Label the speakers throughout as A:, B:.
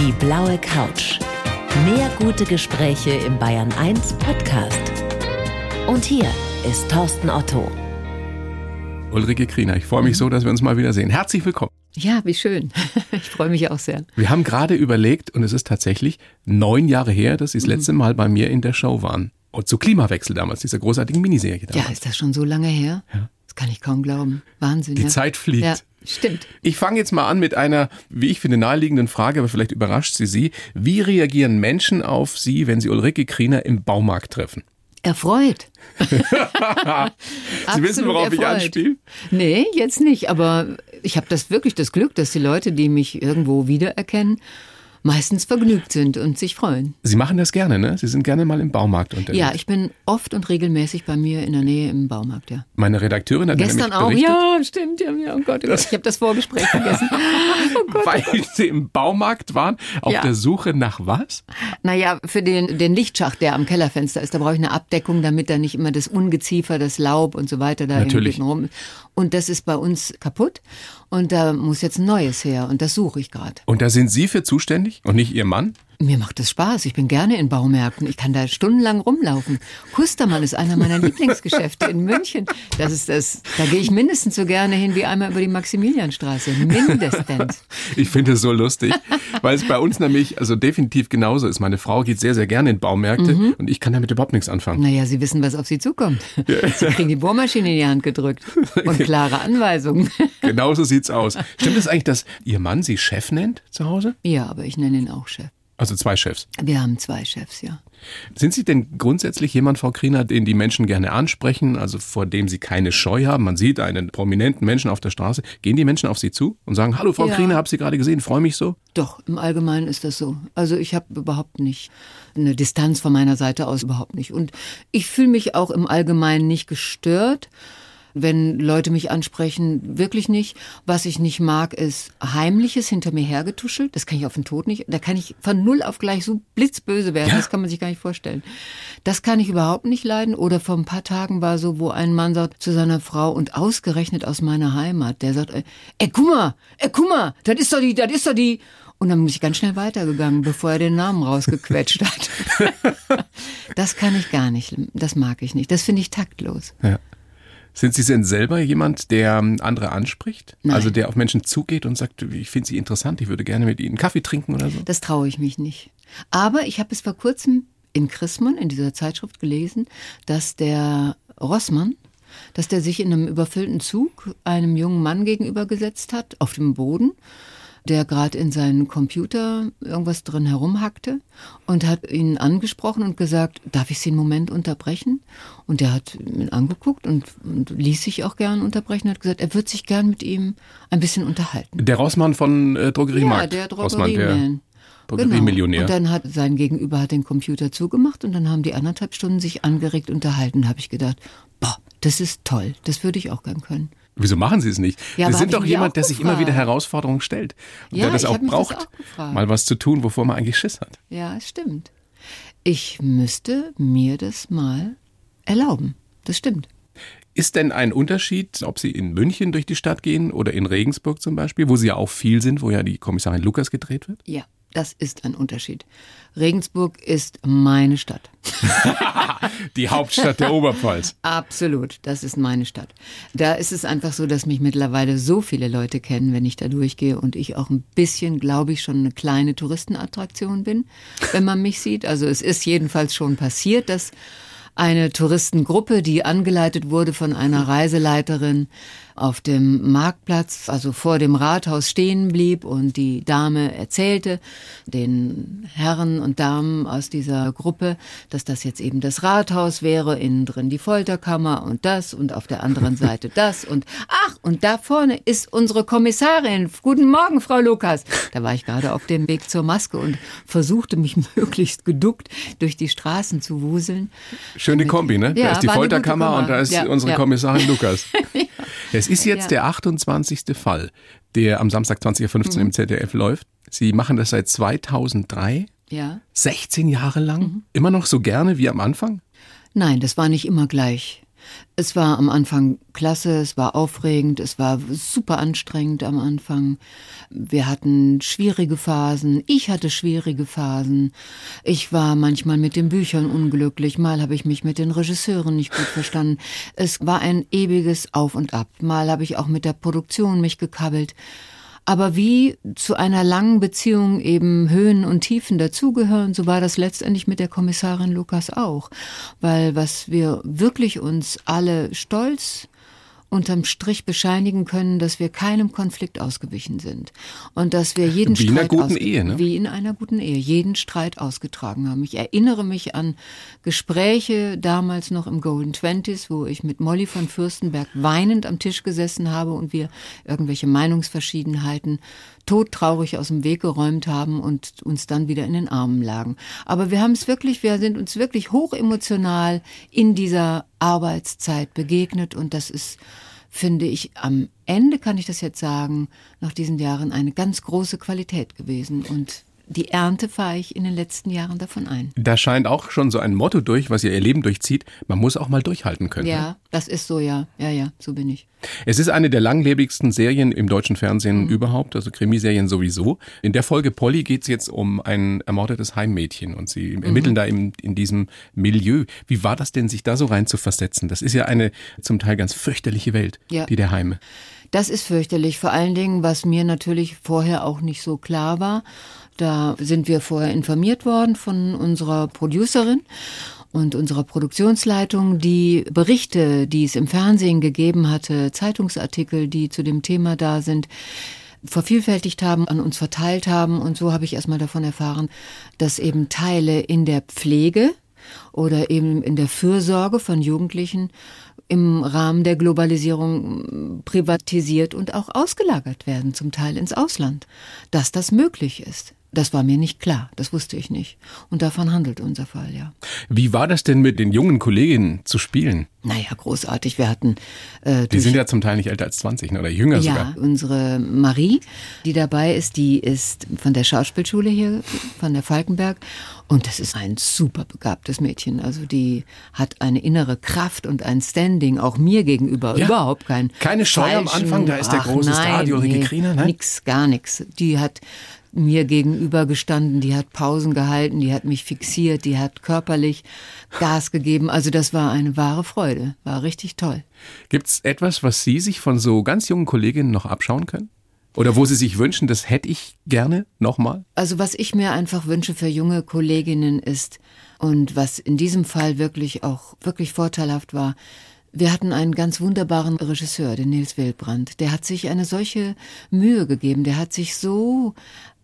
A: Die blaue Couch. Mehr gute Gespräche im Bayern 1 Podcast. Und hier ist Thorsten Otto.
B: Ulrike Kriener, ich freue mich so, dass wir uns mal wiedersehen. Herzlich willkommen.
C: Ja, wie schön. Ich freue mich auch sehr.
B: Wir haben gerade überlegt, und es ist tatsächlich neun Jahre her, dass Sie das letzte Mal bei mir in der Show waren. Und zu Klimawechsel damals, dieser großartigen Miniserie. Damals.
C: Ja, ist das schon so lange her?
B: Ja.
C: Das kann ich kaum glauben. Wahnsinn.
B: Die
C: ja.
B: Zeit fliegt.
C: Ja, stimmt.
B: Ich fange jetzt mal an mit einer, wie ich finde, naheliegenden Frage, aber vielleicht überrascht sie Sie. Wie reagieren Menschen auf Sie, wenn Sie Ulrike Kriener im Baumarkt treffen?
C: Erfreut.
B: Sie wissen, worauf ich anspiele?
C: Nee, jetzt nicht. Aber ich habe das wirklich das Glück, dass die Leute, die mich irgendwo wiedererkennen, meistens vergnügt sind und sich freuen.
B: Sie machen das gerne, ne? Sie sind gerne mal im Baumarkt unterwegs.
C: Ja, ich bin oft und regelmäßig bei mir in der Nähe im Baumarkt, ja.
B: Meine Redakteurin hat
C: Gestern auch,
B: berichtet,
C: ja, stimmt, ja, ja, oh Gott, oh Gott, ich habe das Vorgespräch vergessen. Oh Gott,
B: weil Sie im Baumarkt waren, auf
C: Ja.
B: der Suche nach was?
C: Naja, für den, den Lichtschacht, der am Kellerfenster ist, da brauche ich eine Abdeckung, damit da nicht immer das Ungeziefer, das Laub und so weiter da
B: Natürlich.
C: hinten rum ist. Und das ist bei uns kaputt und da muss jetzt ein neues her und das suche ich gerade.
B: Und da sind Sie für zuständig und nicht Ihr Mann?
C: Mir macht das Spaß. Ich bin gerne in Baumärkten. Ich kann da stundenlang rumlaufen. Kustermann ist einer meiner Lieblingsgeschäfte in München. Das ist das. Da gehe ich mindestens so gerne hin wie einmal über die Maximilianstraße. Mindestens.
B: Ich finde es so lustig, weil es bei uns nämlich also definitiv genauso ist. Meine Frau geht sehr, sehr gerne in Baumärkte
C: Mhm.
B: und ich kann damit überhaupt nichts anfangen.
C: Naja, Sie wissen, was auf Sie zukommt. Sie kriegen die Bohrmaschine in die Hand gedrückt und klare Anweisungen.
B: Genauso sieht's aus. Stimmt es eigentlich, dass Ihr Mann Sie Chef nennt zu Hause?
C: Ja, aber ich nenne ihn auch Chef.
B: Also zwei Chefs.
C: Wir haben zwei Chefs, ja.
B: Sind Sie denn grundsätzlich jemand, Frau Kriener, den die Menschen gerne ansprechen, also vor dem Sie keine Scheu haben? Man sieht einen prominenten Menschen auf der Straße. Gehen die Menschen auf Sie zu und sagen, hallo Frau
C: Ja.
B: Kriener, hab Sie gerade gesehen, freue mich so?
C: Doch, im Allgemeinen ist das so. Also ich habe überhaupt nicht eine Distanz von meiner Seite aus, überhaupt nicht. Und ich fühle mich auch im Allgemeinen nicht gestört, wenn Leute mich ansprechen, wirklich nicht. Was ich nicht mag, ist Heimliches hinter mir hergetuschelt. Das kann ich auf den Tod nicht. Da kann ich von null auf gleich so blitzböse werden.
B: Ja.
C: Das kann man sich gar nicht vorstellen. Das kann ich überhaupt nicht leiden. Oder vor ein paar Tagen war so, wo ein Mann sagt zu seiner Frau und ausgerechnet aus meiner Heimat, der sagt, ey, guck mal, ey, guck mal, das ist doch die, das ist doch die. Und dann bin ich ganz schnell weitergegangen, bevor er den Namen rausgequetscht hat. das kann ich gar nicht. Das mag ich nicht. Das finde ich taktlos.
B: Ja. Sind Sie denn selber jemand, der ähm, andere anspricht?
C: Nein.
B: Also der auf Menschen zugeht und sagt, ich finde Sie interessant, ich würde gerne mit Ihnen Kaffee trinken oder so?
C: Das traue ich mich nicht. Aber ich habe es vor kurzem in Chrismon, in dieser Zeitschrift gelesen, dass der Rossmann, dass der sich in einem überfüllten Zug einem jungen Mann gegenübergesetzt hat, auf dem Boden, der gerade in seinen Computer irgendwas drin herumhackte und hat ihn angesprochen und gesagt, darf ich Sie einen Moment unterbrechen? Und der hat ihn angeguckt und, und ließ sich auch gern unterbrechen und hat gesagt, er wird sich gern mit ihm ein bisschen unterhalten.
B: Der Rossmann von äh, Drogeriemarkt.
C: Ja, der
B: Rossmann, der
C: Drogerieman.
B: Drogeriemillionär.
C: Genau. Und dann hat sein Gegenüber hat den Computer zugemacht und dann haben die anderthalb Stunden sich angeregt unterhalten. Habe ich gedacht, boah, das ist toll. Das würde ich auch gern können.
B: Wieso machen Sie es nicht?
C: Ja,
B: Sie sind doch jemand, der sich immer wieder Herausforderungen stellt. Und
C: Ja,
B: der das auch
C: mich das
B: braucht,
C: auch
B: mal was zu tun, wovor man eigentlich Schiss hat.
C: Ja, es stimmt. Ich müsste mir das mal erlauben. Das stimmt.
B: Ist denn ein Unterschied, ob Sie in München durch die Stadt gehen oder in Regensburg zum Beispiel, wo Sie ja auch viel sind, wo ja die Kommissarin Lukas gedreht wird?
C: Ja, das ist ein Unterschied. Regensburg ist meine Stadt.
B: Die Hauptstadt der Oberpfalz.
C: Absolut, das ist meine Stadt. Da ist es einfach so, dass mich mittlerweile so viele Leute kennen, wenn ich da durchgehe und ich auch ein bisschen, glaube ich, schon eine kleine Touristenattraktion bin, wenn man mich sieht. Also es ist jedenfalls schon passiert, dass eine Touristengruppe, die angeleitet wurde von einer Reiseleiterin, auf dem Marktplatz, also vor dem Rathaus stehen blieb und die Dame erzählte den Herren und Damen aus dieser Gruppe, dass das jetzt eben das Rathaus wäre, innen drin die Folterkammer und das und auf der anderen Seite das und ach, und da vorne ist unsere Kommissarin. Guten Morgen, Frau Lukas. Da war ich gerade auf dem Weg zur Maske und versuchte mich möglichst geduckt durch die Straßen zu wuseln.
B: Schöne Kombi, ne? da
C: Ja,
B: ist die Folterkammer und da ist
C: Ja,
B: unsere
C: ja.
B: Kommissarin Lukas. Es ist jetzt
C: Ja.
B: der 28. Fall, der am Samstag 20.15
C: Mhm.
B: Uhr im ZDF läuft. Sie machen das seit 2003,
C: Ja.
B: 16 Jahre lang.
C: Mhm.
B: Immer noch so gerne wie am Anfang?
C: Nein, das war nicht immer gleich. Es war am Anfang klasse, es war aufregend, es war super anstrengend am Anfang. Wir hatten schwierige Phasen, ich hatte schwierige Phasen. Ich war manchmal mit den Büchern unglücklich, mal habe ich mich mit den Regisseuren nicht gut verstanden. Es war ein ewiges Auf und Ab. Mal habe ich auch mit der Produktion mich gekabbelt. Aber wie zu einer langen Beziehung eben Höhen und Tiefen dazugehören, so war das letztendlich mit der Kommissarin Lukas auch. Weil was wir wirklich uns alle stolz unterm Strich bescheinigen können, dass wir keinem Konflikt ausgewichen sind und dass wir jeden
B: wie
C: Streit
B: in einer guten Ehe, ne?
C: wie in einer guten Ehe jeden Streit ausgetragen haben. Ich erinnere mich an Gespräche damals noch im Golden Twenties, wo ich mit Molly von Fürstenberg weinend am Tisch gesessen habe und wir irgendwelche Meinungsverschiedenheiten todtraurig aus dem Weg geräumt haben und uns dann wieder in den Armen lagen. Aber wir haben es wirklich, wir sind uns wirklich hochemotional in dieser Arbeitszeit begegnet und das ist, finde ich, am Ende kann ich das jetzt sagen, nach diesen Jahren eine ganz große Qualität gewesen und die Ernte fahre ich in den letzten Jahren davon ein.
B: Da scheint auch schon so ein Motto durch, was ihr ihr Leben durchzieht. Man muss auch mal durchhalten können.
C: Ja, ne? das ist so, ja. Ja, ja, so bin ich.
B: Es ist eine der langlebigsten Serien im deutschen Fernsehen mhm. überhaupt, also Krimiserien sowieso. In der Folge Polly geht es jetzt um ein ermordetes Heimmädchen und sie mhm. ermitteln da in, in diesem Milieu. Wie war das denn, sich da so rein zu versetzen? Das ist ja eine zum Teil ganz fürchterliche Welt, ja. die der Heime.
C: Das ist fürchterlich, vor allen Dingen, was mir natürlich vorher auch nicht so klar war. Da sind wir vorher informiert worden von unserer Producerin und unserer Produktionsleitung, die Berichte, die es im Fernsehen gegeben hatte, Zeitungsartikel, die zu dem Thema da sind, vervielfältigt haben, an uns verteilt haben. Und so habe ich erstmal davon erfahren, dass eben Teile in der Pflege oder eben in der Fürsorge von Jugendlichen im Rahmen der Globalisierung privatisiert und auch ausgelagert werden, zum Teil ins Ausland, dass das möglich ist. Das war mir nicht klar, das wusste ich nicht. Und davon handelt unser Fall, ja.
B: Wie war das denn mit den jungen Kolleginnen zu spielen?
C: Naja, großartig. Wir hatten.
B: Äh, die sind ja zum Teil nicht älter als 20 ne, oder jünger
C: ja,
B: sogar.
C: Ja, unsere Marie, die dabei ist, die ist von der Schauspielschule hier, von der Falkenberg. Und das ist ein super begabtes Mädchen. Also die hat eine innere Kraft und ein Standing, auch mir gegenüber. Ja, Überhaupt kein.
B: Keine Scheu am Anfang, da ist der große nein, Star, die Ulrike nee, Kriener, ne?
C: Nix, gar nichts. Die hat mir gegenüber gestanden, die hat Pausen gehalten, die hat mich fixiert, die hat körperlich Gas gegeben. Also das war eine wahre Freude, war richtig toll.
B: Gibt's etwas, was Sie sich von so ganz jungen Kolleginnen noch abschauen können? Oder wo Sie sich wünschen, das hätte ich gerne nochmal?
C: Also was ich mir einfach wünsche für junge Kolleginnen ist, und was in diesem Fall wirklich auch wirklich vorteilhaft war, wir hatten einen ganz wunderbaren Regisseur, den Nils Wildbrand. Der hat sich eine solche Mühe gegeben, der hat sich so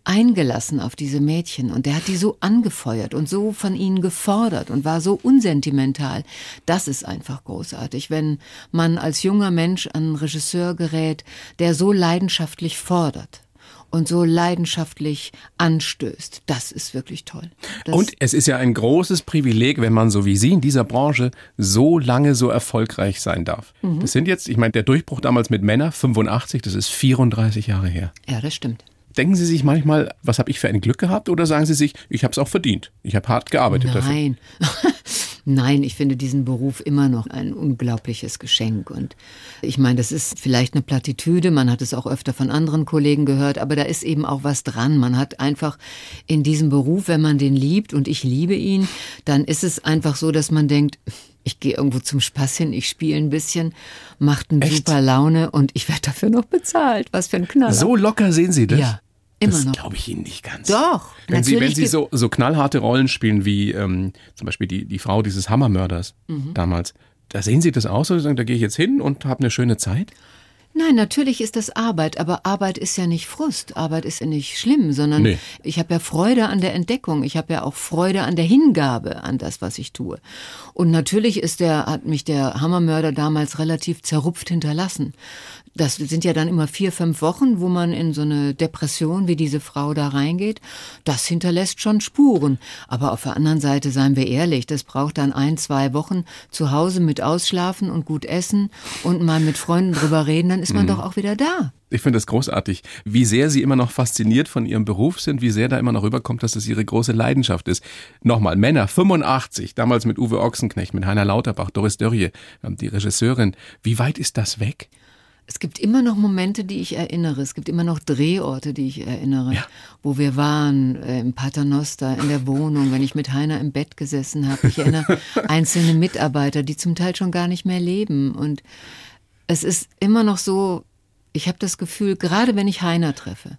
C: eingelassen auf diese Mädchen und der hat die so angefeuert und so von ihnen gefordert und war so unsentimental. Das ist einfach großartig, wenn man als junger Mensch an einen Regisseur gerät, der so leidenschaftlich fordert und so leidenschaftlich anstößt. Das ist wirklich toll. Das
B: und es ist ja ein großes Privileg, wenn man so wie Sie in dieser Branche so lange so erfolgreich sein darf. Mhm. Das sind jetzt, ich meine, der Durchbruch damals mit Männer, 85, das ist 34 Jahre her.
C: Ja, das stimmt.
B: Denken Sie sich manchmal, was habe ich für ein Glück gehabt? Oder sagen Sie sich, ich habe es auch verdient. Ich habe hart gearbeitet
C: Nein.
B: dafür.
C: Nein, ich finde diesen Beruf immer noch ein unglaubliches Geschenk. Und ich meine, das ist vielleicht eine Plattitüde, man hat es auch öfter von anderen Kollegen gehört, aber da ist eben auch was dran. Man hat einfach in diesem Beruf, wenn man den liebt und ich liebe ihn, dann ist es einfach so, dass man denkt, ich gehe irgendwo zum Spaß hin, ich spiele ein bisschen, macht eine super Laune und ich werde dafür noch bezahlt. Was für ein Knaller.
B: So locker sehen Sie das?
C: Ja. Immer
B: das glaube ich Ihnen nicht ganz.
C: Doch.
B: Wenn Sie, wenn Sie so, so knallharte Rollen spielen wie ähm, zum Beispiel die, die Frau dieses Hammermörders mhm. damals, da sehen Sie das aus oder sagen, da gehe ich jetzt hin und habe eine schöne Zeit?
C: Nein, natürlich ist das Arbeit, aber Arbeit ist ja nicht Frust, Arbeit ist ja nicht schlimm, sondern nee. ich habe ja Freude an der Entdeckung, ich habe ja auch Freude an der Hingabe an das, was ich tue. Und natürlich ist der, hat mich der Hammermörder damals relativ zerrupft hinterlassen Das sind ja dann immer vier, fünf Wochen, wo man in so eine Depression wie diese Frau da reingeht. Das hinterlässt schon Spuren. Aber auf der anderen Seite, seien wir ehrlich, das braucht dann ein, zwei Wochen zu Hause mit Ausschlafen und gut essen und mal mit Freunden drüber reden, dann ist man mhm. doch auch wieder da.
B: Ich finde das großartig, wie sehr Sie immer noch fasziniert von Ihrem Beruf sind, wie sehr da immer noch rüberkommt, dass das Ihre große Leidenschaft ist. Nochmal, Männer, 85, damals mit Uwe Ochsenknecht, mit Heiner Lauterbach, Doris Dörrie, die Regisseurin. Wie weit ist das weg?
C: Es gibt immer noch Momente, die ich erinnere. Es gibt immer noch Drehorte, die ich erinnere, ja. wo wir waren, äh, im Paternoster, in der Wohnung, wenn ich mit Heiner im Bett gesessen habe. Ich erinnere einzelne Mitarbeiter, die zum Teil schon gar nicht mehr leben. Und es ist immer noch so, ich habe das Gefühl, gerade wenn ich Heiner treffe,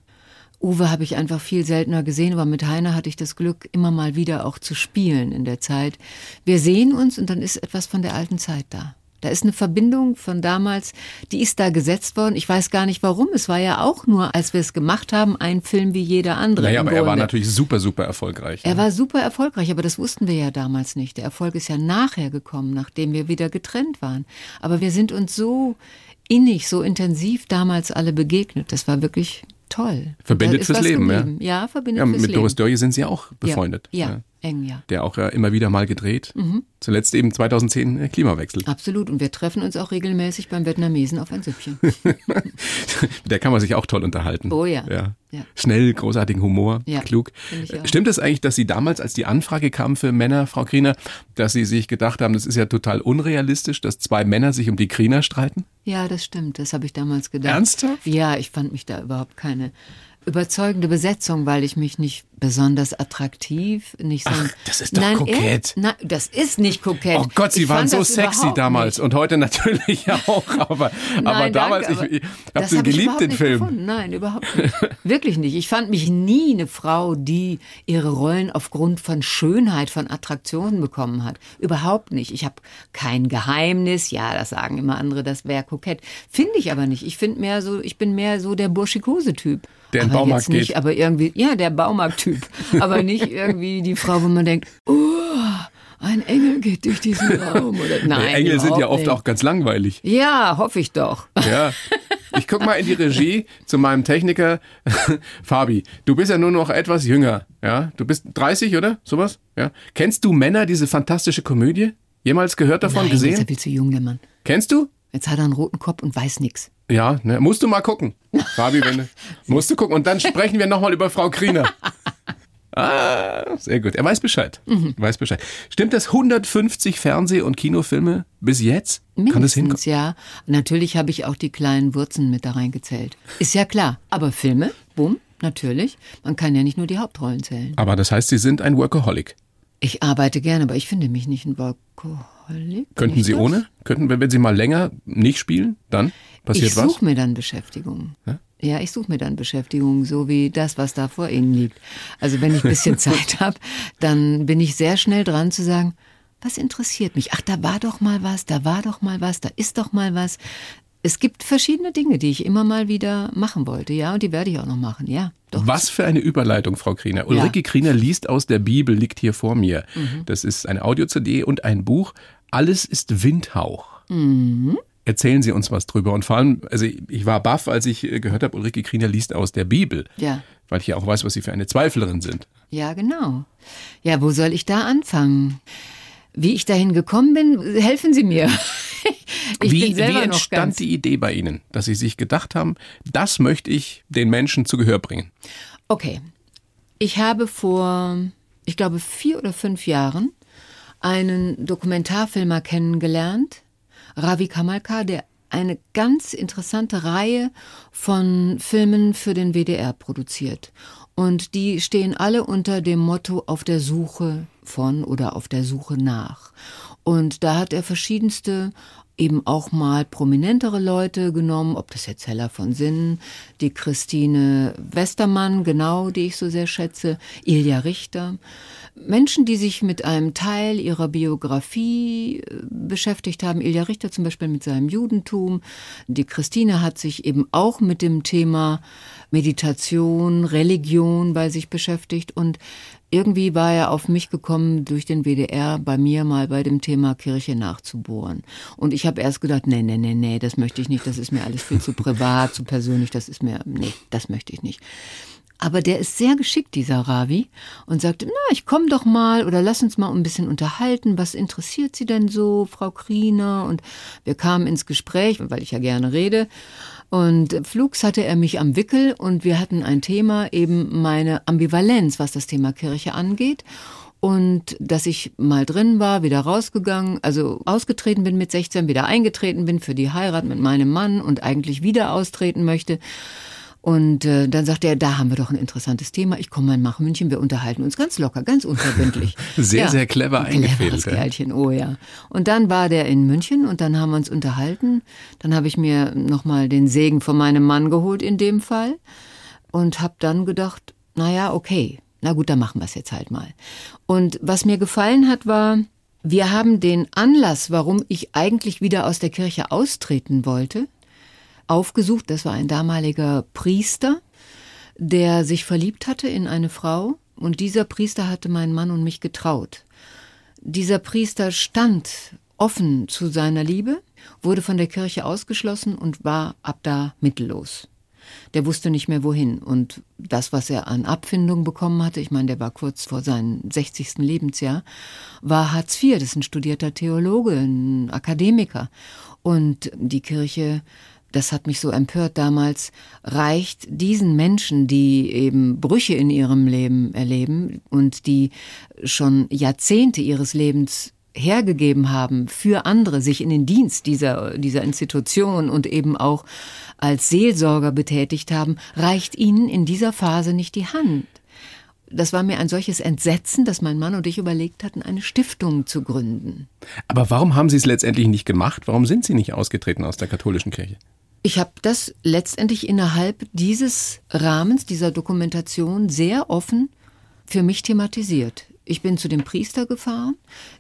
C: Uwe habe ich einfach viel seltener gesehen, aber mit Heiner hatte ich das Glück, immer mal wieder auch zu spielen in der Zeit. Wir sehen uns und dann ist etwas von der alten Zeit da. Da ist eine Verbindung von damals, die ist da gesetzt worden. Ich weiß gar nicht warum. Es war ja auch nur, als wir es gemacht haben, ein Film wie jeder andere.
B: Naja, aber Grunde. er war natürlich super, super erfolgreich.
C: Er ne? war super erfolgreich, aber das wussten wir ja damals nicht. Der Erfolg ist ja nachher gekommen, nachdem wir wieder getrennt waren. Aber wir sind uns so innig, so intensiv damals alle begegnet. Das war wirklich toll.
B: Verbindet fürs Leben,
C: ja. Ja, verbindet
B: ja,
C: fürs
B: Leben. Mit Doris Dörje sind Sie auch befreundet.
C: Ja, ja. Eng, ja.
B: Der auch ja immer wieder mal gedreht. Mhm. Zuletzt eben 2010 äh, Klimawechsel.
C: Absolut. Und wir treffen uns auch regelmäßig beim Vietnamesen auf ein Süppchen.
B: der kann man sich auch toll unterhalten.
C: Oh ja.
B: ja. ja. Schnell, großartigen Humor, ja, klug. Stimmt es eigentlich, dass Sie damals, als die Anfrage kam für Männer, Frau Kriener, dass Sie sich gedacht haben, das ist ja total unrealistisch, dass zwei Männer sich um die Kriener streiten?
C: Ja, das stimmt. Das habe ich damals gedacht.
B: Ernsthaft?
C: Ja, ich fand mich da überhaupt keine überzeugende Besetzung, weil ich mich nicht besonders attraktiv, nicht so.
B: Ach, das ist doch nein, kokett.
C: Er, nein, das ist nicht kokett.
B: Oh Gott, Sie ich waren so sexy damals nicht. und heute natürlich auch, aber, nein, aber damals, danke, ich, ich habe den geliebt, den Film.
C: Gefunden. Nein, überhaupt nicht. Wirklich nicht. Ich fand mich nie eine Frau, die ihre Rollen aufgrund von Schönheit, von Attraktionen bekommen hat. Überhaupt nicht. Ich habe kein Geheimnis. Ja, das sagen immer andere, das wäre kokett. Finde ich aber nicht. Ich finde mehr so, ich bin mehr so der burschikose Typ.
B: Der in den Baumarkt
C: nicht,
B: geht.
C: Aber irgendwie, ja, der Baumarkttyp. aber nicht irgendwie die Frau, wo man denkt, oh, ein Engel geht durch diesen Raum. Oder, nein,
B: Engel sind ja oft
C: nicht.
B: auch ganz langweilig.
C: Ja, hoffe ich doch.
B: Ja. Ich guck mal in die Regie zu meinem Techniker Fabi. Du bist ja nur noch etwas jünger, ja? Du bist 30 oder sowas, ja? Kennst du Männer diese fantastische Komödie? Jemals gehört davon
C: Nein,
B: gesehen?
C: Ist er viel zu jung, der Mann.
B: Kennst du?
C: Jetzt hat er einen roten Kopf und weiß nichts.
B: Ja, ne, musst du mal gucken. Fabi, wenn du, musst du gucken. Und dann sprechen wir nochmal über Frau Kriener. Ah, sehr gut. Er weiß Bescheid. Mhm. Weiß Bescheid. Stimmt das 150 Fernseh- und Kinofilme bis jetzt?
C: Mindestens, Kann das hinkommen? ja. Natürlich habe ich auch die kleinen Wurzen mit da reingezählt. Ist ja klar. Aber Filme, bumm, natürlich. Man kann ja nicht nur die Hauptrollen zählen.
B: Aber das heißt, Sie sind ein Workaholic.
C: Ich arbeite gerne, aber ich finde mich nicht ein Workaholic.
B: Könnten Sie das? ohne? Könnten, wenn Sie mal länger nicht spielen, dann passiert
C: ich
B: was?
C: Ich suche mir dann Beschäftigung. Ja? Ja, ich suche mir dann Beschäftigung, so wie das, was da vor Ihnen liegt. Also wenn ich ein bisschen Zeit habe, dann bin ich sehr schnell dran zu sagen, was interessiert mich? Ach, da war doch mal was, da war doch mal was, da ist doch mal was. Es gibt verschiedene Dinge, die ich immer mal wieder machen wollte, ja, und die werde ich auch noch machen, ja.
B: Doch. Was für eine Überleitung, Frau Kriener. Ulrike ja. Kriener liest aus der Bibel, liegt hier vor mir. Mhm. Das ist eine Audio-CD und ein Buch. Alles ist Windhauch. Mhm. Erzählen Sie uns was drüber. Und vor allem, also ich war baff, als ich äh, gehört habe, Ulrike Kriener liest aus der Bibel.
C: Ja.
B: Weil ich ja auch weiß, was Sie für eine Zweiflerin sind.
C: Ja, genau. Ja, wo soll ich da anfangen? Wie ich dahin gekommen bin, helfen Sie mir.
B: ich wie, wie entstand die Idee bei Ihnen, dass Sie sich gedacht haben, das möchte ich den Menschen zu Gehör bringen?
C: Okay. Ich habe vor, ich glaube, vier oder fünf Jahren einen Dokumentarfilmer kennengelernt, Ravi Kamalka, der eine ganz interessante Reihe von Filmen für den WDR produziert. Und die stehen alle unter dem Motto auf der Suche von oder auf der Suche nach. Und da hat er verschiedenste eben auch mal prominentere Leute genommen, ob das jetzt Hella von Sinnen, die Christine Westermann, genau, die ich so sehr schätze, Ilja Richter. Menschen, die sich mit einem Teil ihrer Biografie äh, beschäftigt haben, Ilja Richter zum Beispiel mit seinem Judentum, die Christine hat sich eben auch mit dem Thema Meditation, Religion bei sich beschäftigt und irgendwie war er auf mich gekommen durch den WDR bei mir mal bei dem Thema Kirche nachzubohren. Und ich habe erst gedacht, nee, nee, nee, nee, das möchte ich nicht, das ist mir alles viel zu privat, zu persönlich, das ist mir, nee, das möchte ich nicht. Aber der ist sehr geschickt, dieser Ravi, und sagte, na, ich komm doch mal oder lass uns mal ein bisschen unterhalten. Was interessiert Sie denn so, Frau Kriener? Und wir kamen ins Gespräch, weil ich ja gerne rede. Und flugs hatte er mich am Wickel und wir hatten ein Thema, eben meine Ambivalenz, was das Thema Kirche angeht und dass ich mal drin war, wieder rausgegangen, also ausgetreten bin mit 16, wieder eingetreten bin für die Heirat mit meinem Mann und eigentlich wieder austreten möchte. Und äh, dann sagte er, da haben wir doch ein interessantes Thema. Ich komme mal nach München, wir unterhalten uns ganz locker, ganz unverbindlich.
B: sehr, ja, sehr clever eingefädelt.
C: Kerlchen, oh ja. Und dann war der in München und dann haben wir uns unterhalten. Dann habe ich mir nochmal den Segen von meinem Mann geholt in dem Fall und habe dann gedacht, naja, okay, na gut, dann machen wir es jetzt halt mal. Und was mir gefallen hat, war, wir haben den Anlass, warum ich eigentlich wieder aus der Kirche austreten wollte, aufgesucht. Das war ein damaliger Priester, der sich verliebt hatte in eine Frau. Und dieser Priester hatte meinen Mann und mich getraut. Dieser Priester stand offen zu seiner Liebe, wurde von der Kirche ausgeschlossen und war ab da mittellos. Der wusste nicht mehr wohin. Und das, was er an Abfindung bekommen hatte, ich meine, der war kurz vor seinem 60. Lebensjahr, war Hartz IV. Das ist ein studierter Theologe, ein Akademiker. Und die Kirche das hat mich so empört damals, reicht diesen Menschen, die eben Brüche in ihrem Leben erleben und die schon Jahrzehnte ihres Lebens hergegeben haben für andere, sich in den Dienst dieser, dieser Institution und eben auch als Seelsorger betätigt haben, reicht ihnen in dieser Phase nicht die Hand. Das war mir ein solches Entsetzen, dass mein Mann und ich überlegt hatten, eine Stiftung zu gründen.
B: Aber warum haben Sie es letztendlich nicht gemacht? Warum sind Sie nicht ausgetreten aus der katholischen Kirche?
C: Ich habe das letztendlich innerhalb dieses Rahmens, dieser Dokumentation sehr offen für mich thematisiert. Ich bin zu dem Priester gefahren.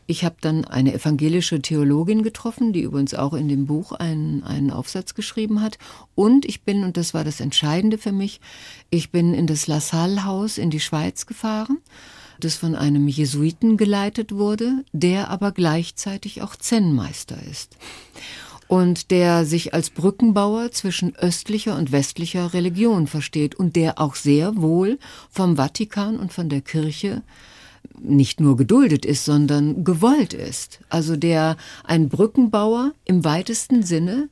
C: Ich habe dann eine evangelische Theologin getroffen, die übrigens auch in dem Buch einen, einen Aufsatz geschrieben hat. Und ich bin, und das war das Entscheidende für mich, ich bin in das La Salle-Haus in die Schweiz gefahren, das von einem Jesuiten geleitet wurde, der aber gleichzeitig auch Zen-Meister ist und der sich als Brückenbauer zwischen östlicher und westlicher Religion versteht und der auch sehr wohl vom Vatikan und von der Kirche nicht nur geduldet ist, sondern gewollt ist. Also der ein Brückenbauer im weitesten Sinne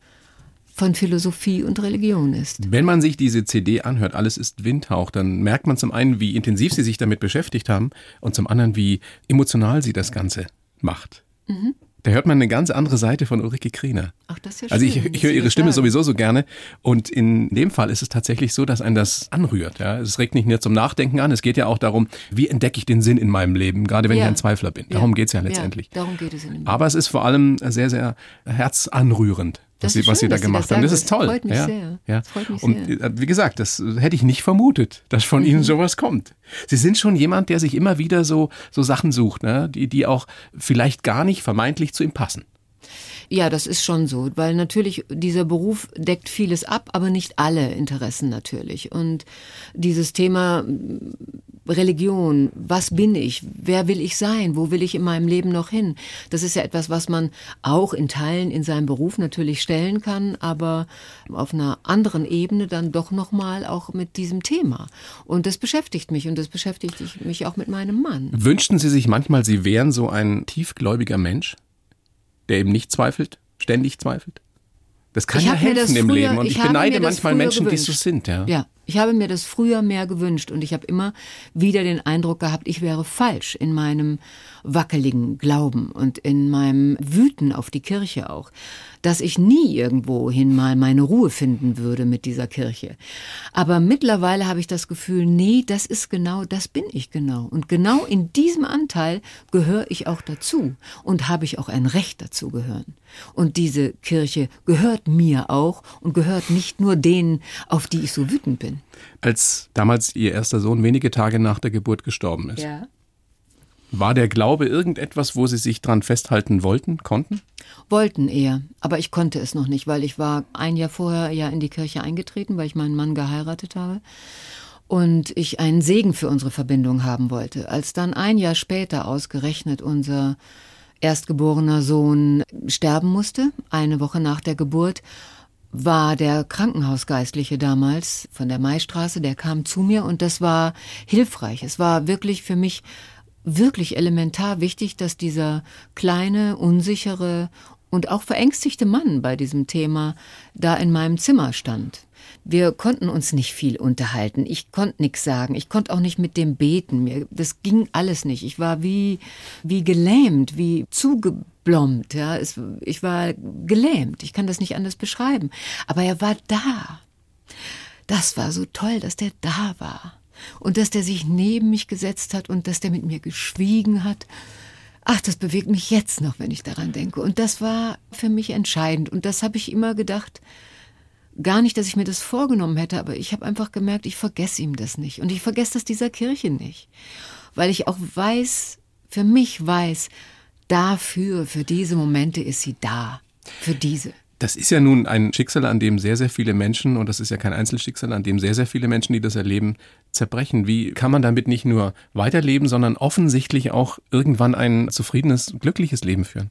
C: von Philosophie und Religion ist.
B: Wenn man sich diese CD anhört, alles ist Windhauch, dann merkt man zum einen, wie intensiv sie sich damit beschäftigt haben und zum anderen, wie emotional sie das Ganze macht. Mhm. Da hört man eine ganz andere Seite von Ulrike Kriener.
C: Ach, das ist ja
B: schön. Also ich, ich höre ihre Stimme sowieso so gerne. Und in dem Fall ist es tatsächlich so, dass einen das anrührt. Ja? Es regt nicht nur zum Nachdenken an. Es geht ja auch darum, wie entdecke ich den Sinn in meinem Leben, gerade wenn ja. ich ein Zweifler bin. Darum ja. geht es ja letztendlich.
C: Ja, darum geht es in dem
B: Aber es ist vor allem sehr, sehr herzanrührend was, sie, was schön, sie da gemacht haben. Das ist toll.
C: Freut mich
B: ja,
C: sehr.
B: Ja. Freut mich und sehr. Äh, wie gesagt, das hätte ich nicht vermutet, dass von mhm. Ihnen sowas kommt. Sie sind schon jemand, der sich immer wieder so, so Sachen sucht, ne? die, die auch vielleicht gar nicht vermeintlich zu ihm passen.
C: Ja, das ist schon so, weil natürlich dieser Beruf deckt vieles ab, aber nicht alle Interessen natürlich. Und dieses Thema Religion, was bin ich, wer will ich sein, wo will ich in meinem Leben noch hin? Das ist ja etwas, was man auch in Teilen in seinem Beruf natürlich stellen kann, aber auf einer anderen Ebene dann doch nochmal auch mit diesem Thema. Und das beschäftigt mich und das beschäftigt mich auch mit meinem Mann.
B: Wünschten Sie sich manchmal, Sie wären so ein tiefgläubiger Mensch, der eben nicht zweifelt, ständig zweifelt? Das kann ich ja helfen im Leben und ich, ich beneide manchmal Menschen, gewünscht. die so sind. Ja.
C: ja, ich habe mir das früher mehr gewünscht und ich habe immer wieder den Eindruck gehabt, ich wäre falsch in meinem wackeligen Glauben und in meinem Wüten auf die Kirche auch, dass ich nie irgendwohin mal meine Ruhe finden würde mit dieser Kirche. Aber mittlerweile habe ich das Gefühl, nee, das ist genau, das bin ich genau. Und genau in diesem Anteil gehöre ich auch dazu und habe ich auch ein Recht dazu gehören. Und diese Kirche gehört mir auch und gehört nicht nur denen, auf die ich so wütend bin.
B: Als damals Ihr erster Sohn wenige Tage nach der Geburt gestorben ist. Ja War der Glaube irgendetwas, wo Sie sich dran festhalten wollten, konnten?
C: Wollten eher, aber ich konnte es noch nicht, weil ich war ein Jahr vorher ja in die Kirche eingetreten, weil ich meinen Mann geheiratet habe und ich einen Segen für unsere Verbindung haben wollte. Als dann ein Jahr später ausgerechnet unser erstgeborener Sohn sterben musste, eine Woche nach der Geburt, war der Krankenhausgeistliche damals von der Maistraße, der kam zu mir und das war hilfreich. Es war wirklich für mich wirklich elementar wichtig, dass dieser kleine, unsichere und auch verängstigte Mann bei diesem Thema da in meinem Zimmer stand. Wir konnten uns nicht viel unterhalten. Ich konnte nichts sagen. Ich konnte auch nicht mit dem beten. Mir, das ging alles nicht. Ich war wie, wie gelähmt, wie zugeblombt. Ja, es, ich war gelähmt. Ich kann das nicht anders beschreiben. Aber er war da. Das war so toll, dass der da war. Und dass der sich neben mich gesetzt hat und dass der mit mir geschwiegen hat. Ach, das bewegt mich jetzt noch, wenn ich daran denke. Und das war für mich entscheidend. Und das habe ich immer gedacht, gar nicht, dass ich mir das vorgenommen hätte, aber ich habe einfach gemerkt, ich vergesse ihm das nicht. Und ich vergesse das dieser Kirche nicht. Weil ich auch weiß, für mich weiß, dafür, für diese Momente ist sie da. Für diese.
B: Das ist ja nun ein Schicksal, an dem sehr, sehr viele Menschen, und das ist ja kein Einzelschicksal, an dem sehr, sehr viele Menschen, die das erleben, zerbrechen. Wie kann man damit nicht nur weiterleben, sondern offensichtlich auch irgendwann ein zufriedenes, glückliches Leben führen?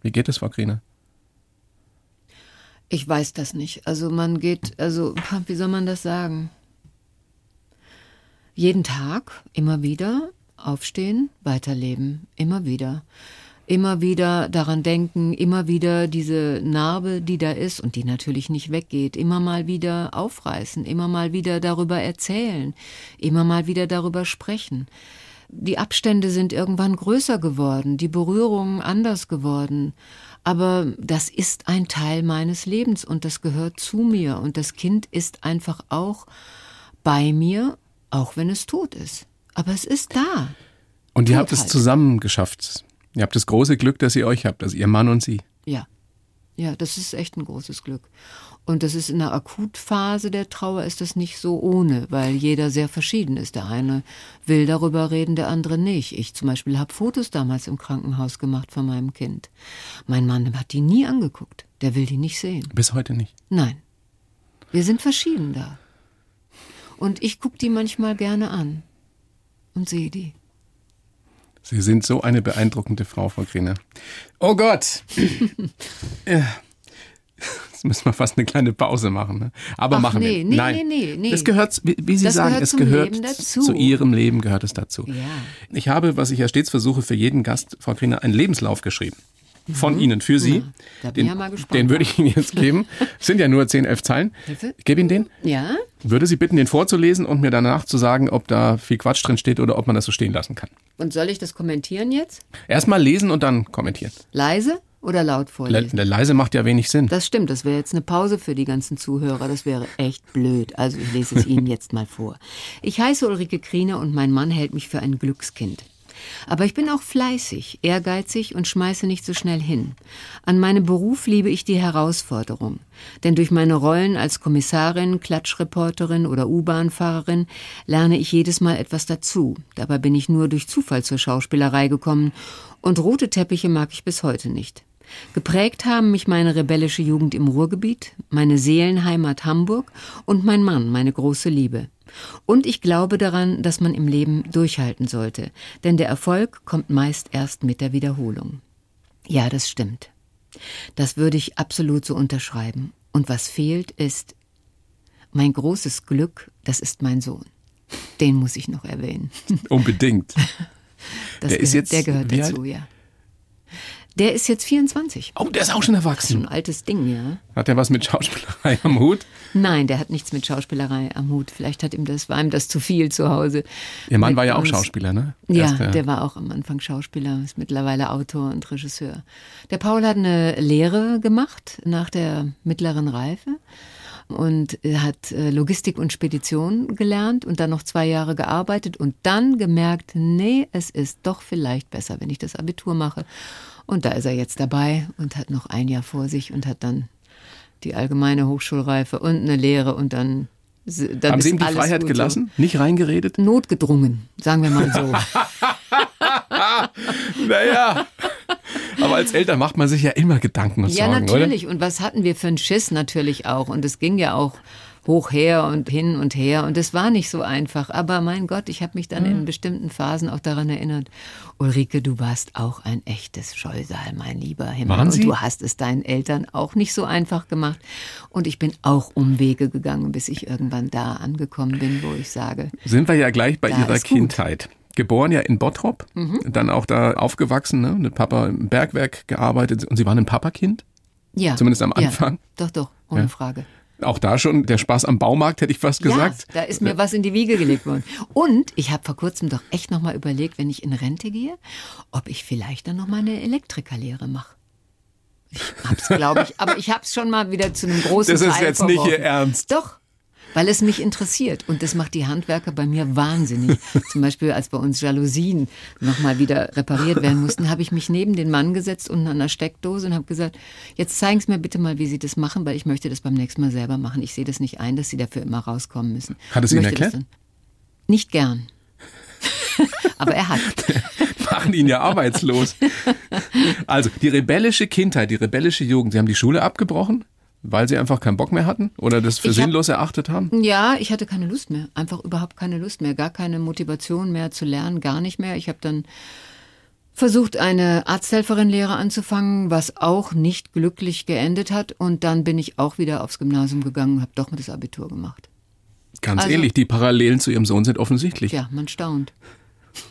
B: Wie geht es, Frau Kriener?
C: Ich weiß das nicht. Also man geht, also wie soll man das sagen? Jeden Tag, immer wieder, aufstehen, weiterleben, immer wieder. Immer wieder daran denken, immer wieder diese Narbe, die da ist und die natürlich nicht weggeht, immer mal wieder aufreißen, immer mal wieder darüber erzählen, immer mal wieder darüber sprechen. Die Abstände sind irgendwann größer geworden, die Berührungen anders geworden. Aber das ist ein Teil meines Lebens und das gehört zu mir. Und das Kind ist einfach auch bei mir, auch wenn es tot ist. Aber es ist da.
B: Und ihr habt es zusammen geschafft. Ihr habt das große Glück, dass ihr euch habt, also ihr Mann und sie.
C: Ja. Ja, das ist echt ein großes Glück. Und das ist in der Akutphase der Trauer ist das nicht so ohne, weil jeder sehr verschieden ist. Der eine will darüber reden, der andere nicht. Ich zum Beispiel habe Fotos damals im Krankenhaus gemacht von meinem Kind. Mein Mann hat die nie angeguckt. Der will die nicht sehen.
B: Bis heute nicht.
C: Nein. Wir sind verschieden da. Und ich gucke die manchmal gerne an und sehe die.
B: Sie sind so eine beeindruckende Frau, Frau Griner. Oh Gott! Jetzt müssen wir fast eine kleine Pause machen. Ne? Aber
C: Ach,
B: machen
C: nee,
B: wir.
C: Nee,
B: Nein,
C: nee, nee, nee.
B: Das gehört, wie, wie Sie
C: das
B: sagen, es gehört zu Ihrem Leben gehört es dazu.
C: Ja.
B: Ich habe, was ich ja stets versuche, für jeden Gast, Frau Griner, einen Lebenslauf geschrieben. Von
C: Mhm.
B: Ihnen, für Sie.
C: Ja, da bin
B: den,
C: ja mal gespannt.
B: den würde ich Ihnen jetzt geben. Es sind ja nur 10, 11 Zeilen. Ich gebe Ihnen den.
C: Ja?
B: Würde Sie bitten, den vorzulesen und mir danach zu sagen, ob da viel Quatsch drin steht oder ob man das so stehen lassen kann.
C: Und soll ich das kommentieren jetzt?
B: Erstmal lesen und dann kommentieren.
C: Leise oder laut
B: Le
C: vorlesen?
B: le- leise macht ja wenig Sinn.
C: Das stimmt, das wäre jetzt eine Pause für die ganzen Zuhörer. Das wäre echt blöd. Also ich lese es Ihnen jetzt mal vor. Ich heiße Ulrike Kriener und mein Mann hält mich für ein Glückskind. Aber ich bin auch fleißig, ehrgeizig und schmeiße nicht so schnell hin. An meinem Beruf liebe ich die Herausforderung. Denn durch meine Rollen als Kommissarin, Klatschreporterin oder U-Bahn-Fahrerin lerne ich jedes Mal etwas dazu. Dabei bin ich nur durch Zufall zur Schauspielerei gekommen und rote Teppiche mag ich bis heute nicht. Geprägt haben mich meine rebellische Jugend im Ruhrgebiet, meine Seelenheimat Hamburg und mein Mann, meine große Liebe. Und ich glaube daran, dass man im Leben durchhalten sollte, denn der Erfolg kommt meist erst mit der Wiederholung. Ja, das stimmt. Das würde ich absolut so unterschreiben. Und was fehlt, ist mein großes Glück, das ist mein Sohn. Den muss ich noch erwähnen.
B: Unbedingt.
C: Das
B: Der ist
C: gehört,
B: jetzt
C: der gehört dazu, ja. Der ist jetzt 24.
B: Oh, der ist auch schon
C: Das ist
B: erwachsen.
C: ein altes Ding, ja.
B: Hat er was mit Schauspielerei am Hut?
C: Nein, der hat nichts mit Schauspielerei am Hut. Vielleicht hat ihm das, war ihm das zu viel zu Hause.
B: Ihr Mann
C: Mit
B: war ja auch
C: uns.
B: Schauspieler, ne?
C: Ja,
B: Erst, äh,
C: der war auch am Anfang Schauspieler, ist mittlerweile Autor und Regisseur. Der Paul hat eine Lehre gemacht nach der mittleren Reife und hat äh, Logistik und Spedition gelernt und dann noch zwei Jahre gearbeitet und dann gemerkt, nee, es ist doch vielleicht besser, wenn ich das Abitur mache. Und da ist er jetzt dabei und hat noch ein Jahr vor sich und hat dann die allgemeine Hochschulreife und eine Lehre und dann, dann
B: Haben
C: ist
B: Sie ihm die Freiheit
C: gut so
B: gelassen? Nicht reingeredet?
C: notgedrungen, sagen wir mal so.
B: naja. Aber als Eltern macht man sich ja immer Gedanken und
C: Ja,
B: Sorgen,
C: natürlich. Und was hatten wir für einen Schiss natürlich auch. Und es ging ja auch hoch her und hin und her. Und es war nicht so einfach. Aber mein Gott, ich habe mich dann in bestimmten Phasen auch daran erinnert. Ulrike, du warst auch ein echtes Scheusal, mein lieber Himmel. Und du hast es deinen Eltern auch nicht so einfach gemacht. Und ich bin auch Umwege gegangen, bis ich irgendwann da angekommen bin, wo ich sage?
B: Sind wir ja gleich bei Ihrer
C: ist gut.
B: Kindheit. Geboren ja in Bottrop, dann auch da aufgewachsen, ne? mit Papa im Bergwerk gearbeitet. Und Sie waren ein Papakind?
C: ja.
B: Zumindest am
C: ja,
B: Anfang?
C: Doch, doch, ohne
B: Ja.
C: Frage.
B: Auch da schon der Spaß am Baumarkt, hätte ich fast gesagt.
C: Ja, da ist mir was in die Wiege gelegt worden. Und ich habe vor kurzem doch echt noch mal überlegt, wenn ich in Rente gehe, ob ich vielleicht dann noch mal eine Elektrikerlehre mache. Ich hab's, glaube ich, aber ich habe es schon mal wieder zu einem großen
B: Das ist
C: Teil
B: jetzt nicht Ihr
C: verworfen.
B: Ernst.
C: Doch, weil es mich interessiert und das macht die Handwerker bei mir wahnsinnig. Zum Beispiel, als bei uns Jalousien noch mal wieder repariert werden mussten, habe ich mich neben den Mann gesetzt unten an der Steckdose und habe gesagt, jetzt zeigen Sie mir bitte mal, wie Sie das machen, weil ich möchte das beim nächsten Mal selber machen. Ich sehe das nicht ein, dass Sie dafür immer rauskommen müssen.
B: Hat es Ihnen erklärt?
C: Nicht gern. Aber er hat.
B: Machen ihn ja arbeitslos. Also, die rebellische Kindheit, die rebellische Jugend. Sie haben die Schule abgebrochen, weil Sie einfach keinen Bock mehr hatten oder das für
C: hab-
B: sinnlos erachtet haben?
C: Ja, ich hatte keine Lust mehr. Einfach überhaupt keine Lust mehr. Gar keine Motivation mehr zu lernen, gar nicht mehr. Ich habe dann versucht, eine Arzthelferin-Lehre anzufangen, was auch nicht glücklich geendet hat. Und dann bin ich auch wieder aufs Gymnasium gegangen und habe doch mal das Abitur gemacht.
B: Ganz
C: Also-
B: ähnlich. Die Parallelen zu Ihrem Sohn sind offensichtlich.
C: Ja, man staunt.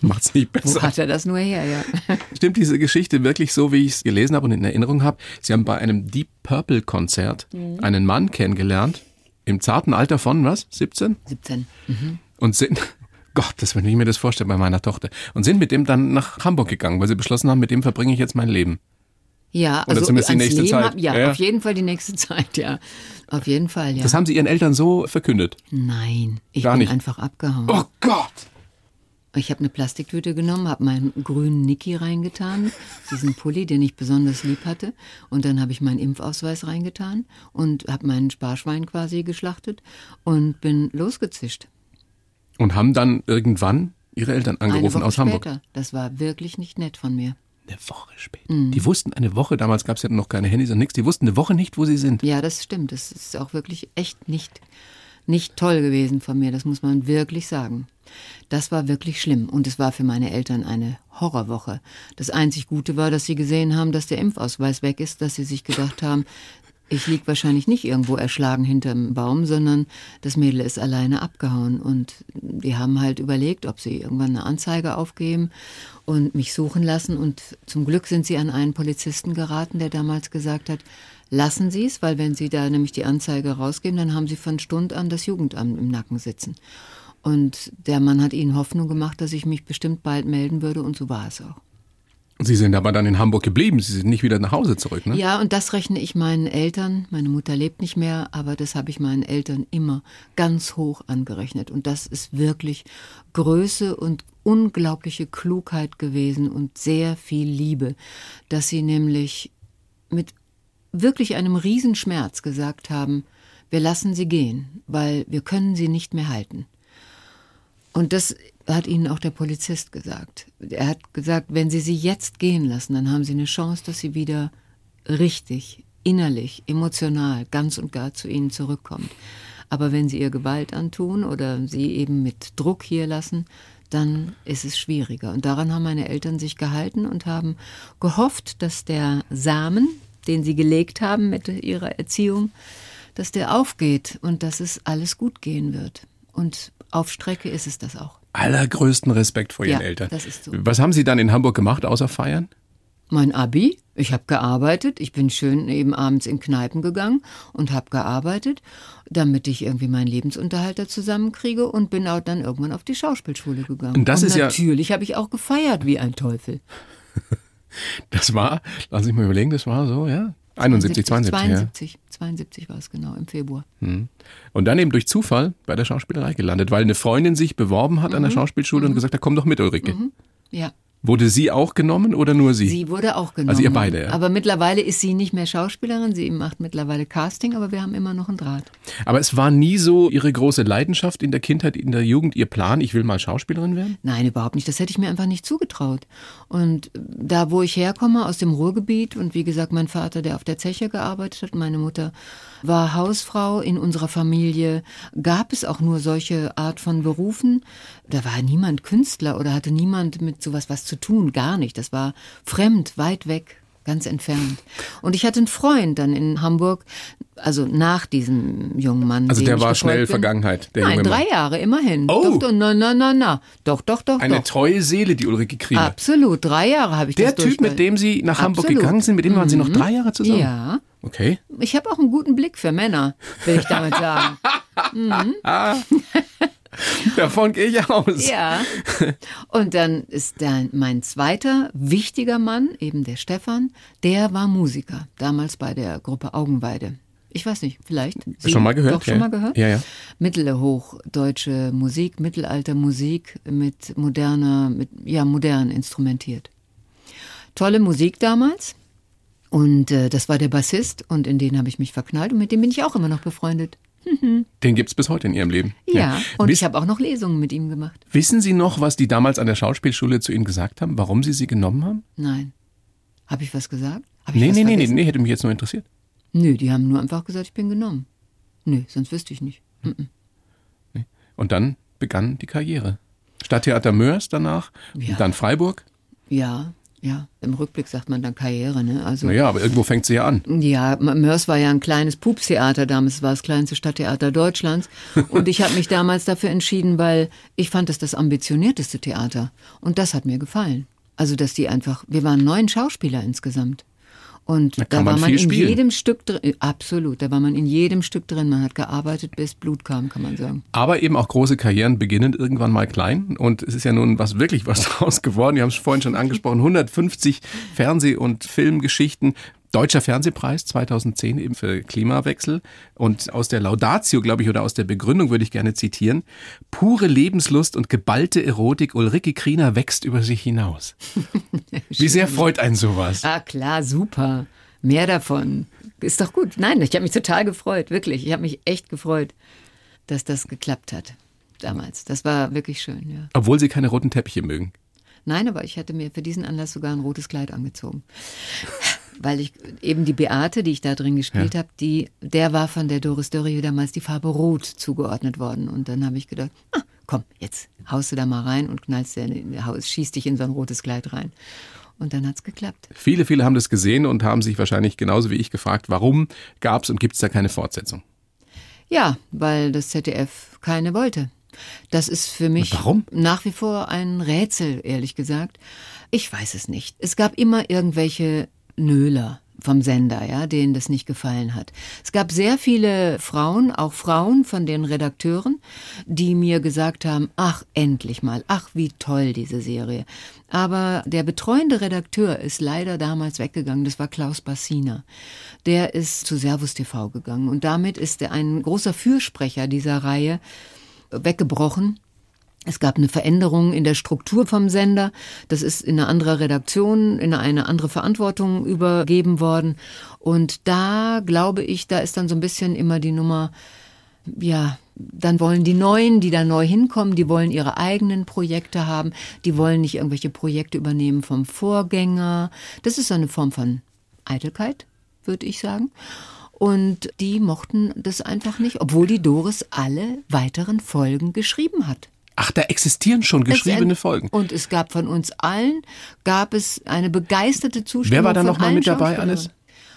B: Macht's nicht
C: Wo
B: besser.
C: hat er das nur her, ja?
B: Stimmt diese Geschichte wirklich so, wie ich es gelesen habe und in Erinnerung habe? Sie haben bei einem Deep Purple Konzert
C: Mhm.
B: einen Mann kennengelernt, im zarten Alter von was? 17?
C: 17.
B: Und sind, Gott, das wenn ich mir das vorstelle bei meiner Tochter. Und sind mit dem dann nach Hamburg gegangen, weil sie beschlossen haben, mit dem verbringe ich jetzt mein Leben.
C: Ja,
B: Oder
C: also
B: zumindest die nächste
C: Leben
B: Zeit.
C: Hab, ja,
B: Ja, ja.
C: auf jeden Fall die nächste Zeit, ja. Auf jeden Fall, ja.
B: Das haben sie ihren Eltern so verkündet.
C: Nein, ich
B: Gar
C: bin
B: nicht.
C: einfach abgehauen.
B: Oh Gott!
C: Ich habe eine Plastiktüte genommen, habe meinen grünen Niki reingetan, diesen Pulli, den ich besonders lieb hatte. Und dann habe ich meinen Impfausweis reingetan und habe meinen Sparschwein quasi geschlachtet und bin losgezischt.
B: Und haben dann irgendwann ihre Eltern angerufen aus Hamburg.
C: später. Das war wirklich nicht nett von mir.
B: Eine Woche später. Die wussten eine Woche, damals gab es ja noch keine Handys und nichts, die wussten eine Woche nicht, wo sie sind.
C: Ja, das stimmt. Das ist auch wirklich echt nicht, nicht toll gewesen von mir. Das muss man wirklich sagen. Das war wirklich schlimm. Und es war für meine Eltern eine Horrorwoche. Das einzig Gute war, dass sie gesehen haben, dass der Impfausweis weg ist, dass sie sich gedacht haben, ich lieg wahrscheinlich nicht irgendwo erschlagen hinterm Baum, sondern das Mädel ist alleine abgehauen. Und die haben halt überlegt, ob sie irgendwann eine Anzeige aufgeben und mich suchen lassen. Und zum Glück sind sie an einen Polizisten geraten, der damals gesagt hat, lassen Sie es, weil wenn Sie da nämlich die Anzeige rausgeben, dann haben Sie von Stund an das Jugendamt im Nacken sitzen. Und der Mann hat ihnen Hoffnung gemacht, dass ich mich bestimmt bald melden würde und so war es auch.
B: Sie sind aber dann in Hamburg geblieben, sie sind nicht wieder nach Hause zurück, ne?
C: Ja, und das rechne ich meinen Eltern. Meine Mutter lebt nicht mehr, aber das habe ich meinen Eltern immer ganz hoch angerechnet. Und das ist wirklich Größe und unglaubliche Klugheit gewesen und sehr viel Liebe, dass sie nämlich mit wirklich einem Riesenschmerz gesagt haben, wir lassen sie gehen, weil wir können sie nicht mehr halten. Und das hat ihnen auch der Polizist gesagt. Er hat gesagt, wenn sie sie jetzt gehen lassen, dann haben sie eine Chance, dass sie wieder richtig, innerlich, emotional, ganz und gar zu ihnen zurückkommt. Aber wenn sie ihr Gewalt antun oder sie eben mit Druck hier lassen, dann ist es schwieriger. Und daran haben meine Eltern sich gehalten und haben gehofft, dass der Samen, den sie gelegt haben mit ihrer Erziehung, dass der aufgeht und dass es alles gut gehen wird. Und auf Strecke ist es das auch.
B: Allergrößten Respekt vor Ihren
C: Ja,
B: Eltern.
C: das ist so.
B: Was haben Sie dann in Hamburg gemacht, außer feiern?
C: Mein Abi, ich habe gearbeitet, ich bin schön eben abends in Kneipen gegangen und habe gearbeitet, damit ich irgendwie meinen Lebensunterhalt da zusammenkriege und bin auch dann irgendwann auf die Schauspielschule gegangen.
B: Und das ist ja-
C: natürlich habe ich auch gefeiert wie ein Teufel.
B: Das war, lass ich mal überlegen, das war so, ja? 71, 72, ja.
C: 72, 72 war es genau, im Februar.
B: Und dann eben durch Zufall bei der Schauspielerei gelandet, weil eine Freundin sich beworben hat an
C: Mhm.
B: der Schauspielschule und gesagt hat, komm doch mit, Ulrike.
C: Ja,
B: Wurde sie auch genommen oder nur sie?
C: Sie wurde auch genommen.
B: Also ihr beide, ja.
C: Aber mittlerweile ist sie nicht mehr Schauspielerin, sie macht mittlerweile Casting, aber wir haben immer noch einen Draht.
B: Aber es war nie so ihre große Leidenschaft in der Kindheit, in der Jugend, ihr Plan, ich will mal Schauspielerin werden?
C: Nein, überhaupt nicht. Das hätte ich mir einfach nicht zugetraut. Und da, wo ich herkomme, aus dem Ruhrgebiet und wie gesagt, mein Vater, der auf der Zeche gearbeitet hat, meine Mutter war Hausfrau in unserer Familie, gab es auch nur solche Art von Berufen. Da war niemand Künstler oder hatte niemand mit sowas was zu tun, gar nicht. Das war fremd, weit weg, ganz entfernt. Und ich hatte einen Freund dann in Hamburg, also nach diesem jungen Mann.
B: Also der war schnell
C: bin.
B: Vergangenheit, der
C: Nein,
B: junge Mann.
C: drei Jahre immerhin.
B: Oh.
C: Doch, doch, na, na, na, na. Doch, doch, doch,
B: Eine
C: doch.
B: treue Seele, die Ulrike Krieger.
C: Absolut, drei Jahre habe ich
B: Der
C: das
B: Typ,
C: durchge-
B: mit dem Sie nach Hamburg
C: Absolut.
B: gegangen sind, mit dem waren Sie noch drei Jahre zusammen?
C: Ja.
B: Okay.
C: Ich habe auch einen guten Blick für Männer, will ich damit sagen.
B: Davon gehe ich aus.
C: ja. Und dann ist dann mein zweiter wichtiger Mann, eben der Stefan, der war Musiker, damals bei der Gruppe Augenweide. Ich weiß nicht, vielleicht. Sie
B: Schon mal gehört?
C: Doch, schon
B: ja.
C: mal gehört?
B: Ja, ja.
C: Mittelhochdeutsche Musik, Mittelaltermusik mit moderner, mit, ja, modern instrumentiert. Tolle Musik damals. Und äh, das war der Bassist und in den habe ich mich verknallt und mit dem bin ich auch immer noch befreundet.
B: Den gibt's bis heute in Ihrem Leben.
C: Ja, und
B: Wiss,
C: ich habe auch noch Lesungen mit ihm gemacht.
B: wissen Sie noch, was die damals an der Schauspielschule zu Ihnen gesagt haben, warum Sie sie genommen haben?
C: Nein. Habe ich was gesagt? Hab ich
B: Nee,
C: was
B: nee, nee, nee,
C: vergessen?
B: nee, hätte mich jetzt nur interessiert.
C: Nö, die haben nur einfach gesagt, ich bin genommen. Nö, sonst wüsste ich nicht. Mhm.
B: Und dann begann die Karriere. Stadttheater Mörs danach,
C: Ja.
B: dann Freiburg.
C: Ja, ja. Im Rückblick sagt man dann Karriere, ne? Also
B: Naja, aber irgendwo fängt sie ja an.
C: Ja, Mörs war ja ein kleines Pupstheater damals, es war das kleinste Stadttheater Deutschlands. Und ich habe mich damals dafür entschieden, weil ich fand es das ambitionierteste Theater. Und das hat mir gefallen. Also, dass die einfach, wir waren neun Schauspieler insgesamt. Und
B: Da
C: da, war man in
B: spielen.
C: jedem Stück drin, absolut, da war man in jedem Stück drin. Man hat gearbeitet, bis Blut kam, kann man sagen.
B: Aber eben auch große Karrieren beginnen irgendwann mal klein. Und es ist ja nun was wirklich was draus geworden. Wir haben es vorhin schon angesprochen. 150 Fernseh- und Filmgeschichten. Deutscher Fernsehpreis 2010 eben für Klimawechsel. Und aus der Laudatio, glaube ich, oder aus der Begründung würde ich gerne zitieren. Pure Lebenslust und geballte Erotik. Ulrike Kriener wächst über sich hinaus. Wie sehr freut einen sowas?
C: Ah, klar, super. Mehr davon. Ist doch gut. Nein, ich habe mich total gefreut, wirklich. Ich habe mich echt gefreut, dass das geklappt hat damals. Das war wirklich schön, ja.
B: Obwohl Sie keine roten Teppiche mögen.
C: Nein, aber ich hatte mir für diesen Anlass sogar ein rotes Kleid angezogen. Weil ich eben die Beate, die ich da drin gespielt habe, die, der war von der Doris Dörrie damals die Farbe Rot zugeordnet worden. Und dann habe ich gedacht, ah, komm, jetzt haust du da mal rein und knallst dir in in Haus, schießt dich in so ein rotes Kleid rein. Und dann hat's geklappt.
B: Viele, viele haben das gesehen und haben sich wahrscheinlich genauso wie ich gefragt, warum gab es und gibt es da keine Fortsetzung?
C: Ja, weil das ZDF keine wollte. Das ist für mich
B: warum?
C: nach wie vor ein Rätsel, ehrlich gesagt. Ich weiß es nicht. Es gab immer irgendwelche Nöler vom Sender, ja, denen das nicht gefallen hat. Es gab sehr viele Frauen, auch Frauen von den Redakteuren, die mir gesagt haben, ach, endlich mal, ach, wie toll diese Serie. Aber der betreuende Redakteur ist leider damals weggegangen, das war Klaus Bassiner. Der ist zu Servus TV gegangen und damit ist er ein großer Fürsprecher dieser Reihe weggebrochen. Es gab eine Veränderung in der Struktur vom Sender. Das ist in eine andere Redaktion, in eine andere Verantwortung übergeben worden. Und da glaube ich, da ist dann so ein bisschen immer die Nummer, ja, dann wollen die Neuen, die da neu hinkommen, die wollen ihre eigenen Projekte haben. Die wollen nicht irgendwelche Projekte übernehmen vom Vorgänger. Das ist eine Form von Eitelkeit, würde ich sagen. Und die mochten das einfach nicht, obwohl die Doris alle weiteren Folgen geschrieben hat.
B: Ach, da existieren schon geschriebene
C: Es-
B: Folgen.
C: Und es gab von uns allen, gab es eine begeisterte Zustimmung.
B: Wer war da
C: von
B: noch mal
C: allen
B: mit dabei alles?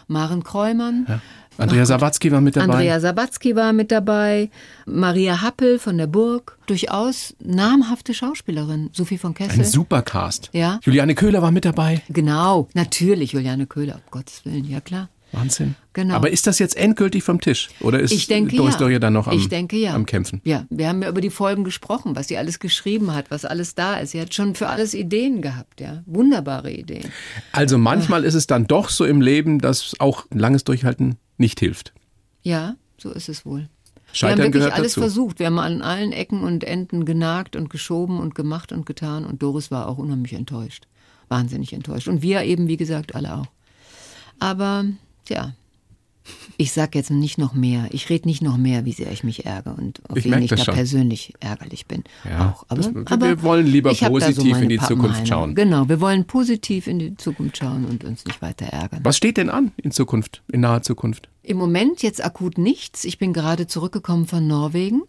C: Maren Kreumann.
B: Andrea Sawatzki war mit dabei.
C: Andrea Sabatzky war mit dabei, Maria Happel von der Burg, durchaus namhafte Schauspielerin, Sophie von
B: Ein
C: Kessel.
B: Supercast.
C: Ja.
B: Juliane Köhler war mit dabei.
C: Genau, natürlich Juliane Köhler, um Gottes Willen, ja klar.
B: Wahnsinn.
C: Genau.
B: Aber ist das jetzt endgültig vom Tisch? Oder ist
C: Ich denke
B: Doris
C: ja.
B: Dörrie dann noch am,
C: ich denke, ja.
B: am Kämpfen?
C: Ja, wir haben ja über die Folgen gesprochen, was sie alles geschrieben hat, was alles da ist. Sie hat schon für alles Ideen gehabt, ja. Wunderbare Ideen.
B: Also manchmal ist es dann doch so im Leben, dass auch ein langes Durchhalten nicht hilft.
C: Ja, so ist es wohl.
B: Scheitern
C: wir haben wirklich alles
B: dazu.
C: versucht. Wir haben an allen Ecken und Enden genagt und geschoben und gemacht und getan. Und Doris war auch unheimlich enttäuscht. wahnsinnig enttäuscht. Und wir eben, wie gesagt, alle auch. Aber, ja, ich sag jetzt nicht noch mehr. Ich rede nicht noch mehr, wie sehr ich mich ärgere und auf
B: Ich
C: wen ich da
B: schon.
C: persönlich ärgerlich bin.
B: Ja,
C: auch. Aber,
B: das- wir
C: aber
B: wollen lieber positiv
C: meine
B: in die Zukunft
C: Pappenheime.
B: schauen.
C: Genau, wir wollen positiv in die Zukunft schauen und uns nicht weiter ärgern.
B: Was steht denn an in Zukunft, in naher Zukunft?
C: Im Moment jetzt akut nichts. Ich bin gerade zurückgekommen von Norwegen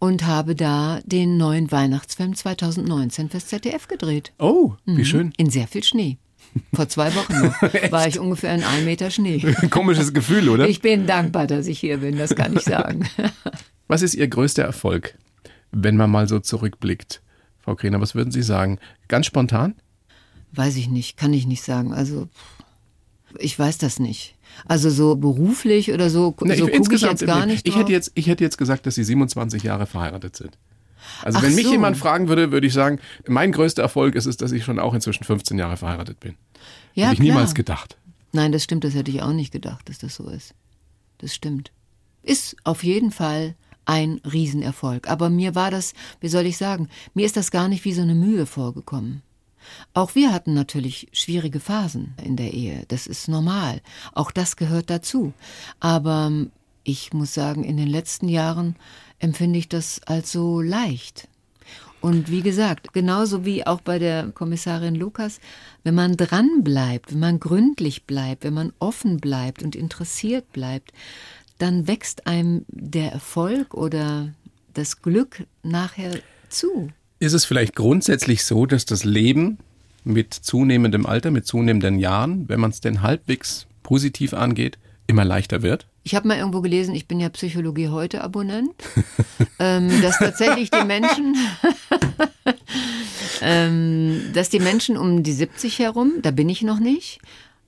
C: und habe da den neuen Weihnachtsfilm 2019 fürs ZDF gedreht.
B: Oh,
C: Mhm.
B: wie schön.
C: In sehr viel Schnee. Vor zwei Wochen noch war ich ungefähr in einem Meter Schnee.
B: Komisches Gefühl, oder?
C: Ich bin dankbar, dass ich hier bin, das kann ich sagen.
B: Was ist Ihr größter Erfolg, wenn man mal so zurückblickt? Frau Krener, was würden Sie sagen? Ganz spontan?
C: Weiß ich nicht, kann ich nicht sagen. Also ich weiß das nicht. Also so beruflich oder so, so
B: ich-
C: gucke ich jetzt gar nicht
B: ich
C: drauf.
B: hätte jetzt, ich hätte jetzt gesagt, dass Sie 27 Jahre verheiratet sind. Also
C: Ach
B: wenn mich
C: so.
B: jemand fragen würde, würde ich sagen, mein größter Erfolg ist es, dass ich schon auch inzwischen 15 Jahre verheiratet bin.
C: ja,
B: hätte ich
C: klar.
B: niemals gedacht.
C: Nein, das stimmt, das hätte ich auch nicht gedacht, dass das so ist. Das stimmt. Ist auf jeden Fall ein Riesenerfolg. Aber mir war das, wie soll ich sagen, mir ist das gar nicht wie so eine Mühe vorgekommen. Auch wir hatten natürlich schwierige Phasen in der Ehe. Das ist normal. Auch das gehört dazu. Aber ich muss sagen, in den letzten Jahren empfinde ich das als so leicht. Und wie gesagt, genauso wie auch bei der Kommissarin Lukas, wenn man dran bleibt, wenn man gründlich bleibt, wenn man offen bleibt und interessiert bleibt, dann wächst einem der Erfolg oder das Glück nachher zu.
B: Ist es vielleicht grundsätzlich so, dass das Leben mit zunehmendem Alter, mit zunehmenden Jahren, wenn man es denn halbwegs positiv angeht, immer leichter wird?
C: Ich habe mal irgendwo gelesen, ich bin ja Psychologie heute Abonnent, ähm, dass tatsächlich die Menschen, ähm, dass die Menschen um die 70 herum, da bin ich noch nicht,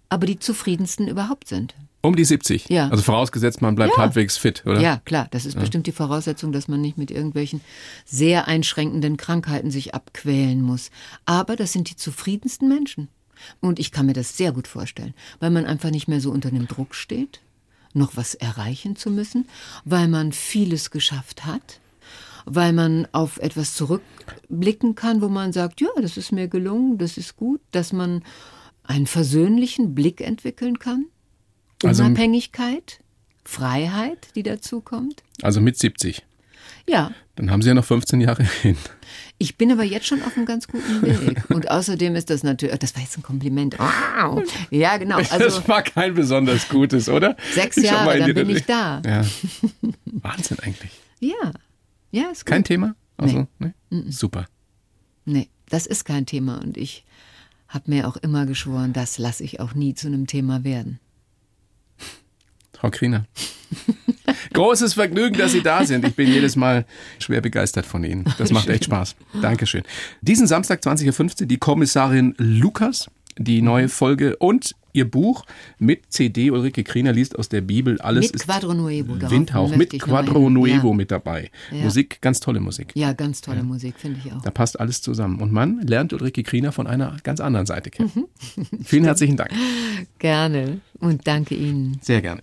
C: aber die zufriedensten überhaupt sind.
B: Um die 70.
C: Ja.
B: Also vorausgesetzt, man bleibt
C: Ja.
B: halbwegs fit, oder?
C: Ja, klar, das ist bestimmt die Voraussetzung, dass man nicht mit irgendwelchen sehr einschränkenden Krankheiten sich abquälen muss. Aber das sind die zufriedensten Menschen. Und ich kann mir das sehr gut vorstellen, weil man einfach nicht mehr so unter dem Druck steht, noch was erreichen zu müssen, weil man vieles geschafft hat, weil man auf etwas zurückblicken kann, wo man sagt, ja, das ist mir gelungen, das ist gut, dass man einen versöhnlichen Blick entwickeln kann.
B: Also-
C: Unabhängigkeit, Freiheit, die dazu kommt.
B: Also mit 70.
C: Ja,
B: Dann haben Sie ja noch 15 Jahre hin.
C: ich bin aber jetzt schon auf einem ganz guten Weg. Und außerdem ist das natürlich, das war jetzt ein Kompliment. Wow. Ja, genau. Also
B: das war kein besonders gutes, oder?
C: Sechs
B: Ich
C: Jahre, dann bin ich da.
B: Ja. Wahnsinn eigentlich.
C: ja, ja, ist gut.
B: Kein Thema? Also, ne? Super.
C: Nee, das ist kein Thema. Und ich habe mir auch immer geschworen, das lasse ich auch nie zu einem Thema werden.
B: Frau Kriener. Großes Vergnügen, dass Sie da sind. Ich bin jedes Mal schwer begeistert von Ihnen. Das macht echt Spaß. Dankeschön. Diesen Samstag 20.15 Uhr die Kommissarin Lukas, die neue Folge und ihr Buch mit CD. Ulrike Kriener liest aus der Bibel. Alles
C: Mit
B: ist
C: Quadro Nuevo.
B: Windhauch. Mit Quadro. Nuevo
C: Ja.
B: mit dabei.
C: Ja.
B: Musik, ganz tolle Musik.
C: Ja, ganz tolle Musik, finde ich auch.
B: Da passt alles zusammen. Und man lernt Ulrike Kriener von einer ganz anderen Seite kennen.
C: Mhm.
B: Vielen herzlichen Dank.
C: Gerne. Und danke Ihnen.
B: Sehr gerne.